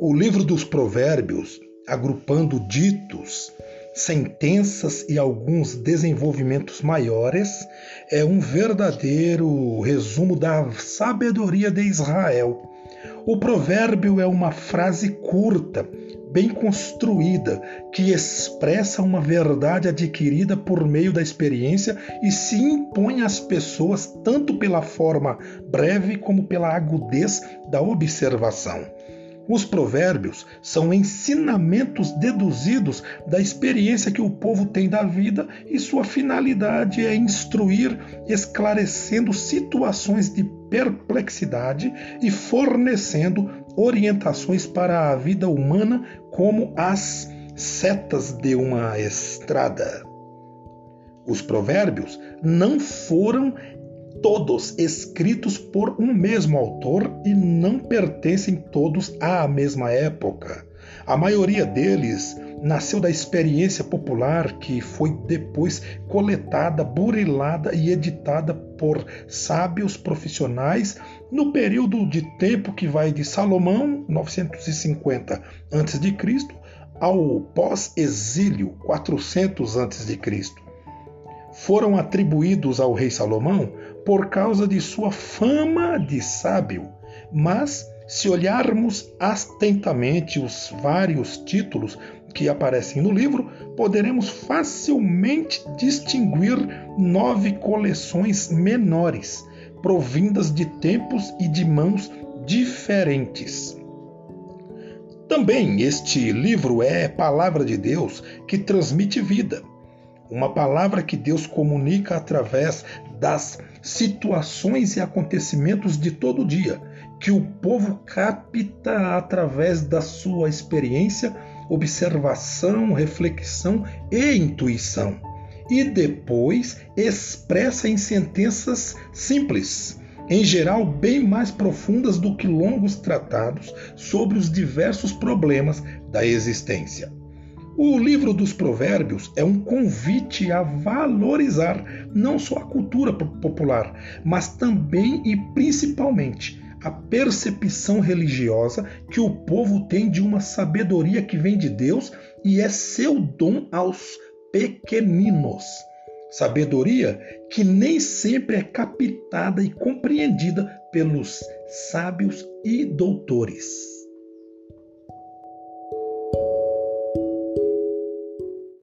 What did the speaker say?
O livro dos Provérbios, agrupando ditos, sentenças e alguns desenvolvimentos maiores, é um verdadeiro resumo da sabedoria de Israel. O provérbio é uma frase curta, bem construída, que expressa uma verdade adquirida por meio da experiência e se impõe às pessoas tanto pela forma breve como pela agudez da observação. Os provérbios são ensinamentos deduzidos da experiência que o povo tem da vida e sua finalidade é instruir, esclarecendo situações de perplexidade e fornecendo orientações para a vida humana como as setas de uma estrada. Os provérbios não foram todos escritos por um mesmo autor e não pertencem todos à mesma época. A maioria deles nasceu da experiência popular que foi depois coletada, burilada e editada por sábios profissionais no período de tempo que vai de Salomão, 950 a.C., ao pós-exílio, 400 a.C foram atribuídos ao rei Salomão por causa de sua fama de sábio, mas se olharmos atentamente os vários títulos que aparecem no livro, poderemos facilmente distinguir nove coleções menores, provindas de tempos e de mãos diferentes. Também este livro é palavra de Deus que transmite vida uma palavra que Deus comunica através das situações e acontecimentos de todo dia, que o povo capta através da sua experiência, observação, reflexão e intuição, e depois expressa em sentenças simples, em geral bem mais profundas do que longos tratados sobre os diversos problemas da existência. O livro dos Provérbios é um convite a valorizar não só a cultura popular, mas também e principalmente a percepção religiosa que o povo tem de uma sabedoria que vem de Deus e é seu dom aos pequeninos. Sabedoria que nem sempre é captada e compreendida pelos sábios e doutores.